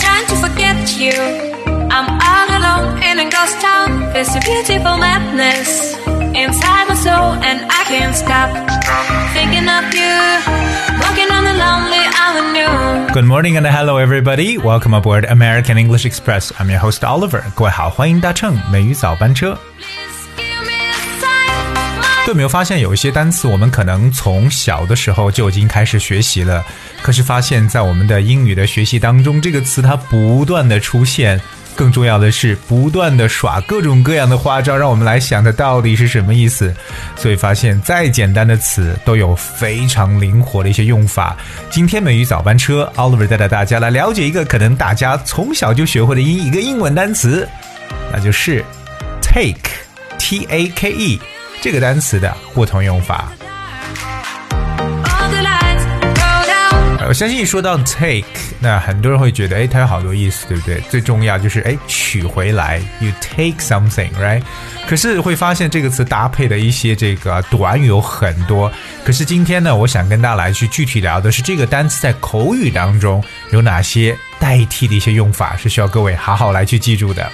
Trying to forget you. I'm all alone in a ghost town. There's a beautiful madness inside my soul, and I can't stop thinking of you. Walking on the lonely avenue. Good morning and hello everybody. Welcome aboard American English Express. I'm your host Oliver. 各位好，欢迎搭乘美语早班车。 有没有发现有一些单词我们可能从小的时候就已经开始学习了，可是发现，在我们的英语的学习当中，这个词它不断的出现，更重要的是不断的耍各种各样的花招，让我们来想它到底是什么意思。所以发现，再简单的词都有非常灵活的一些用法。今天美语早班车，Oliver 带着大家来了解一个可能大家从小就学会的英一个英文单词，那就是 take，t a k e。这个单词的不同用法。我相信一说到 take，那很多人会觉得，哎，它有好多意思，对不对？最重要就是，哎，取回来，you take something，right？可是会发现这个词搭配的一些这个短语有很多。可是今天呢，我想跟大家来去具体聊的是这个单词在口语当中有哪些代替的一些用法，是需要各位好好来去记住的。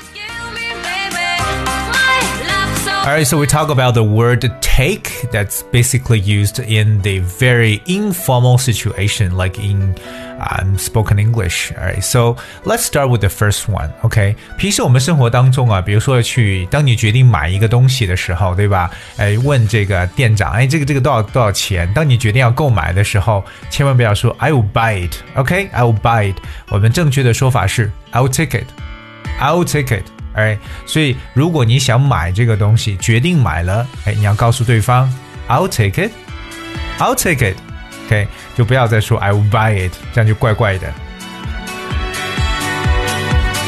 love so. Alright, so we talk about the word take that's basically used in the very informal situation, like in um, spoken English. Alright, so let's start with the first one. OK，平时我们生活当中啊，比如说去，当你决定买一个东西的时候，对吧？哎，问这个店长，哎，这个这个多少多少钱？当你决定要购买的时候，千万不要说 I will buy it. OK，I、will buy it. 我们正确的说法是 I will take it. I will take it. 哎，所以如果你想买这个东西，决定买了，哎，你要告诉对方，I'll take it，I'll take it，OK，、就不要再说 I will buy it，这样就怪怪的。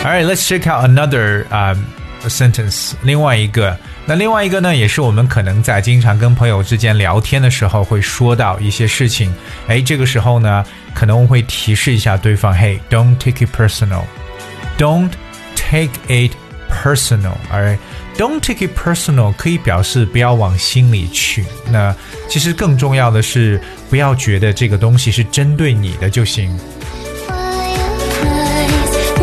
Alright, let's check out another um sentence. 另外一个，那另外一个呢，也是我们可能在经常跟朋友之间聊天的时候会说到一些事情。哎，这个时候呢，可能会提示一下对方，Hey, don't take it personal. Don't take it personal. Alright, don't take it personal 可以表示不要往心里去。那其实更重要的是，不要觉得这个东西是针对你的就行。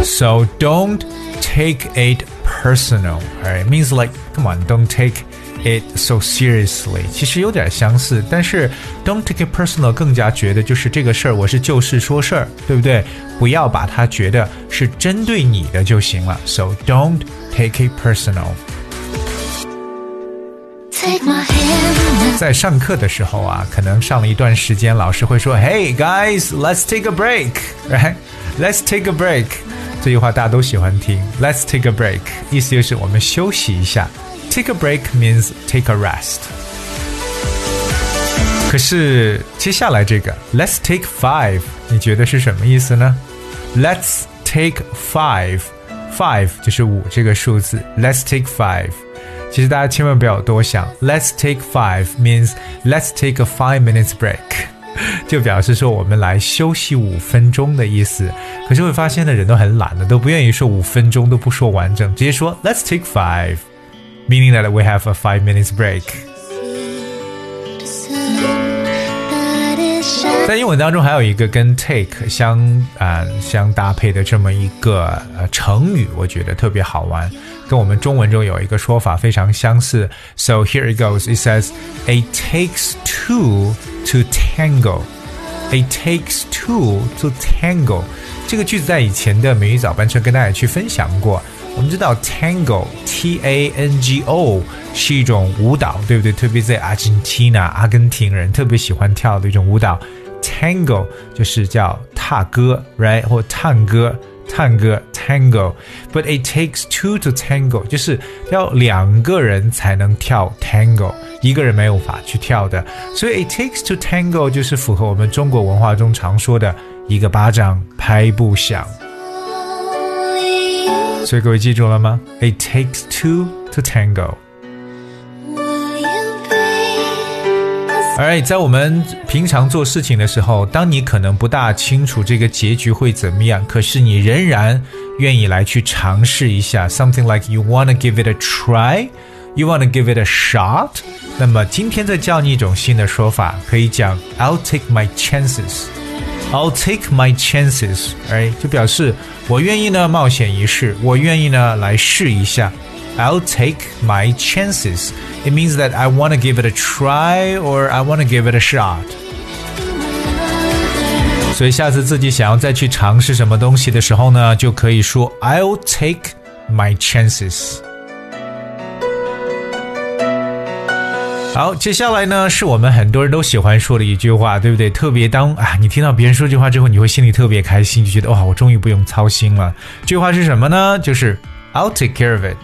So don't take it personal. Alright, means like, come on, don't take it so seriously. 其实有点相似，但是 don't take it personal 更加觉得就是这个事儿，我是就事说事儿，对不对？不要把它觉得是针对你的就行了。So don't take it personal. Take my hand 在上课的时候啊，可能上了一段时间，老师会说：“Hey guys, let's take a break, right? Let's take a break。” 这句话大家都喜欢听。Let's take a break，意思就是我们休息一下。Take a break means take a rest。可是接下来这个 Let's take five，你觉得是什么意思呢？Let's take five，five 就是五这个数字。Let's take five。其实大家千万不要多想，Let's take five means let's take a five minutes break， 就表示说我们来休息五分钟的意思。可是会发现呢人都很懒的，都不愿意说五分钟，都不说完整，直接说 Let's take five，meaning that we have a five minutes break。在英文当中还有一个跟 take 相啊、相搭配的这么一个呃成语，我觉得特别好玩，跟我们中文中有一个说法非常相似。So here it goes. It says, "It takes two to tango." It takes two to tango. 这个句子在以前的美语早班车跟大家去分享过。我们知道 tango t a n g o 是一种舞蹈，对不对？特别在 Argentina 阿根廷人特别喜欢跳的一种舞蹈。Tango 就是叫踏歌，right 或探歌。探歌 tango，but it takes two to tango，就是要两个人才能跳 tango，一个人没有法去跳的，所以 it takes to tango 就是符合我们中国文化中常说的一个巴掌拍不响。所以各位记住了吗？It takes two to tango。而在我们平常做事情的时候，当你可能不大清楚这个结局会怎么样，可是你仍然愿意来去尝试一下，something like you wanna give it a try。You want to give it a shot？那么今天再教你一种新的说法，可以讲 I'll take my chances。I'll take my chances，哎，就表示我愿意呢冒险一试，我愿意呢来试一下。I'll take my chances. It means that I want to give it a try or I want to give it a shot. 所以下次自己想要再去尝试什么东西的时候呢，就可以说 I'll take my chances。好，接下来呢是我们很多人都喜欢说的一句话，对不对？特别当啊，你听到别人说这句话之后，你会心里特别开心，就觉得哇，我终于不用操心了。这句话是什么呢？就是 I'll take care of it。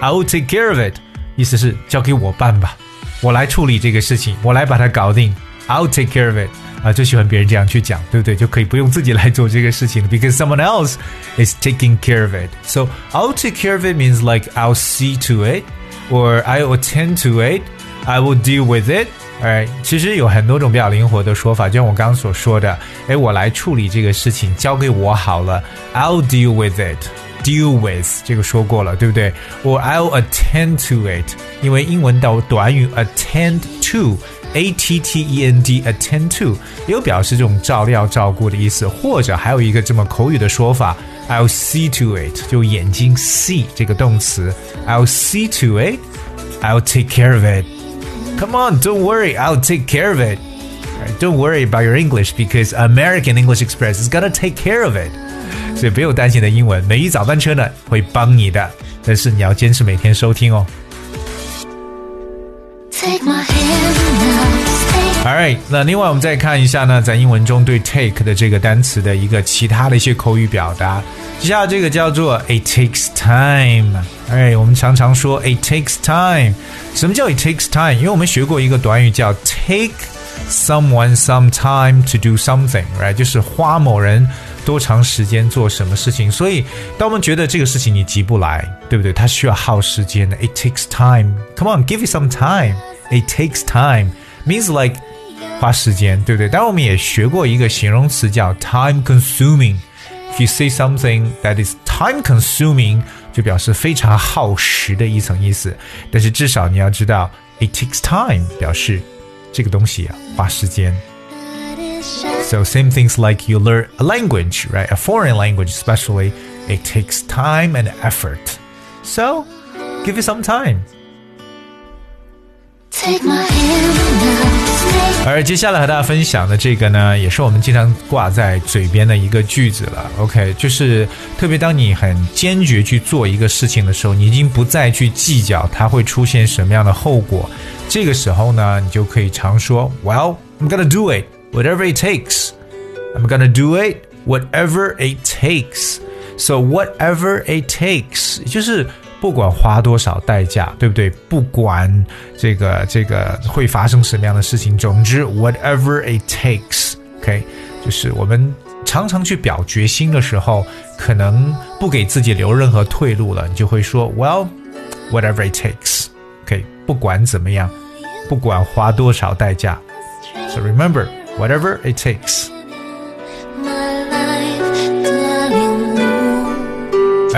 I'll take care of it，意思是交给我办吧，我来处理这个事情，我来把它搞定。I'll take care of it 啊，最喜欢别人这样去讲，对不对？就可以不用自己来做这个事情了，because someone else is taking care of it. So I'll take care of it means like I'll see to it, or I'll attend to it, I will deal with it. Alright，其实有很多种比较灵活的说法，就像我刚刚所说的，哎，我来处理这个事情，交给我好了，I'll deal with it。 deal with 这个说过了，对不对？or I'll attend to it，因为英文的短语 attend to。A T T E N D attend to 也有表示这种照料、照顾的意思，或者还有一个这么口语的说法，I'll see to it，就眼睛 see 这个动词，I'll see to it，I'll take care of it。Come on, don't worry, I'll take care of it. Don't worry about your English because American English Express is gonna take care of it. 所以不用担心的英文，每一早班车呢会帮你的，但是你要坚持每天收听哦。Take my hand now, stay Alright，那另外我们再看一下呢，在英文中对 take 的这个单词的一个其他的一些口语表达。接下来这个叫做 it takes time。哎，我们常常说 it takes time。什么叫 it takes time？因为我们学过一个短语叫 take someone some time to do something，right？就是花某人多长时间做什么事情。所以，当我们觉得这个事情你急不来，对不对？它需要耗时间的。It takes time. Come on, give it some time. It takes time means like 花时间，对不对？当然，我们也学过一个形容词叫 time consuming。If you say something that is time consuming，就表示非常耗时的一层意思。但是至少你要知道，it takes time 表示 这个东西啊花时间。 that is shine. So same things like you learn a language, right? A foreign language especially, it takes time and effort. So give it some time. Take my hand now, stay 而接下来和大家分享的这个呢，也是我们经常挂在嘴边的一个句子了。OK，就是特别当你很坚决去做一个事情的时候，你已经不再去计较它会出现什么样的后果。这个时候呢，你就可以常说，Well, I'm gonna do it, whatever it takes. I'm gonna do it, whatever it takes. So whatever it takes，就是不管花多少代价，对不对？不管这个这个会发生什么样的事情，总之 whatever it takes，OK，、就是我们常常去表决心的时候，可能不给自己留任何退路了，你就会说 Well, whatever it takes，OK，、不管怎么样，不管花多少代价，So remember whatever it takes。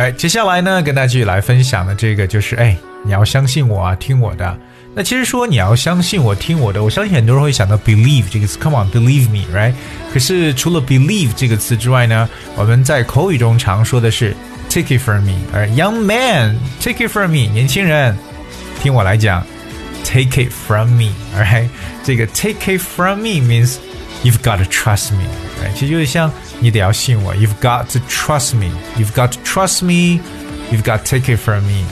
接下来呢，跟大家继续来分享的这个就是，哎，你要相信我啊，听我的。那其实说你要相信我，听我的，我相信很多人会想到 believe 这个词，come on，believe me，right？可是除了 believe 这个词之外呢，我们在口语中常说的是 take it from me，而 young man，take it from me，年轻人，听我来讲，take it from me，right？这个 take it from me means you've got to trust me，right？其实就是像你得要信我，you've got to trust me，you've got to trust me，you've got to take it from me。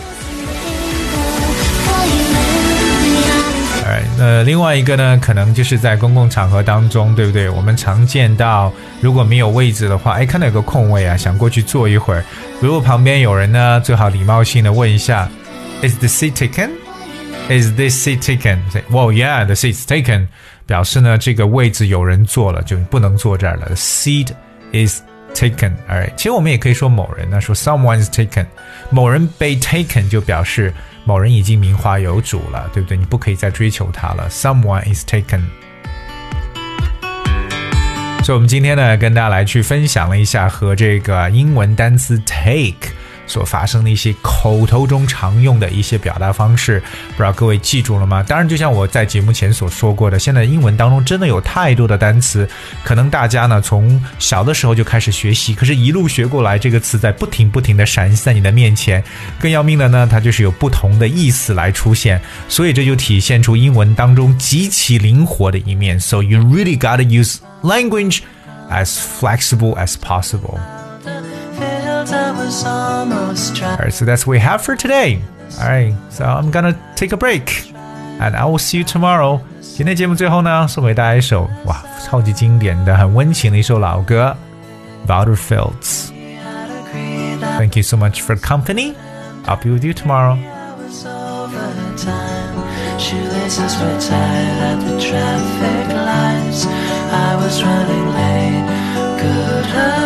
For you and me, 哎，那另外一个呢，可能就是在公共场合当中，对不对？我们常见到，如果没有位置的话，哎，看到有个空位啊，想过去坐一会儿。如果旁边有人呢，最好礼貌性的问一下，Is the seat taken? Is this seat taken? Say, Well, yeah, the seat's taken. 表示呢，这个位置有人坐了，就不能坐这儿了。Seat is taken. Alright，其实我们也可以说某人呢，说 someone is taken，某人被 taken 就表示某人已经名花有主了，对不对？你不可以再追求他了。Someone is taken。所以，我们今天呢，跟大家来去分享了一下和这个英文单词 take 所发生的一些口头中常用的一些表达方式，不知道各位记住了吗？当然，就像我在节目前所说过的，现在英文当中真的有太多的单词，可能大家呢从小的时候就开始学习，可是一路学过来，这个词在不停不停的闪现在你的面前。更要命的呢，它就是有不同的意思来出现，所以这就体现出英文当中极其灵活的一面。So you really gotta use language as flexible as possible. Alright, so that's what we have for today. Alright, so I'm gonna take a break, and I will see you tomorrow. 今天节目最后呢，送给大家一首哇，超级经典的、很温情的一首老歌，Valder Fields。Thank you so much for the company. I'll be with you tomorrow. Shoelaces were tied at the traffic lights. I was running late. Could have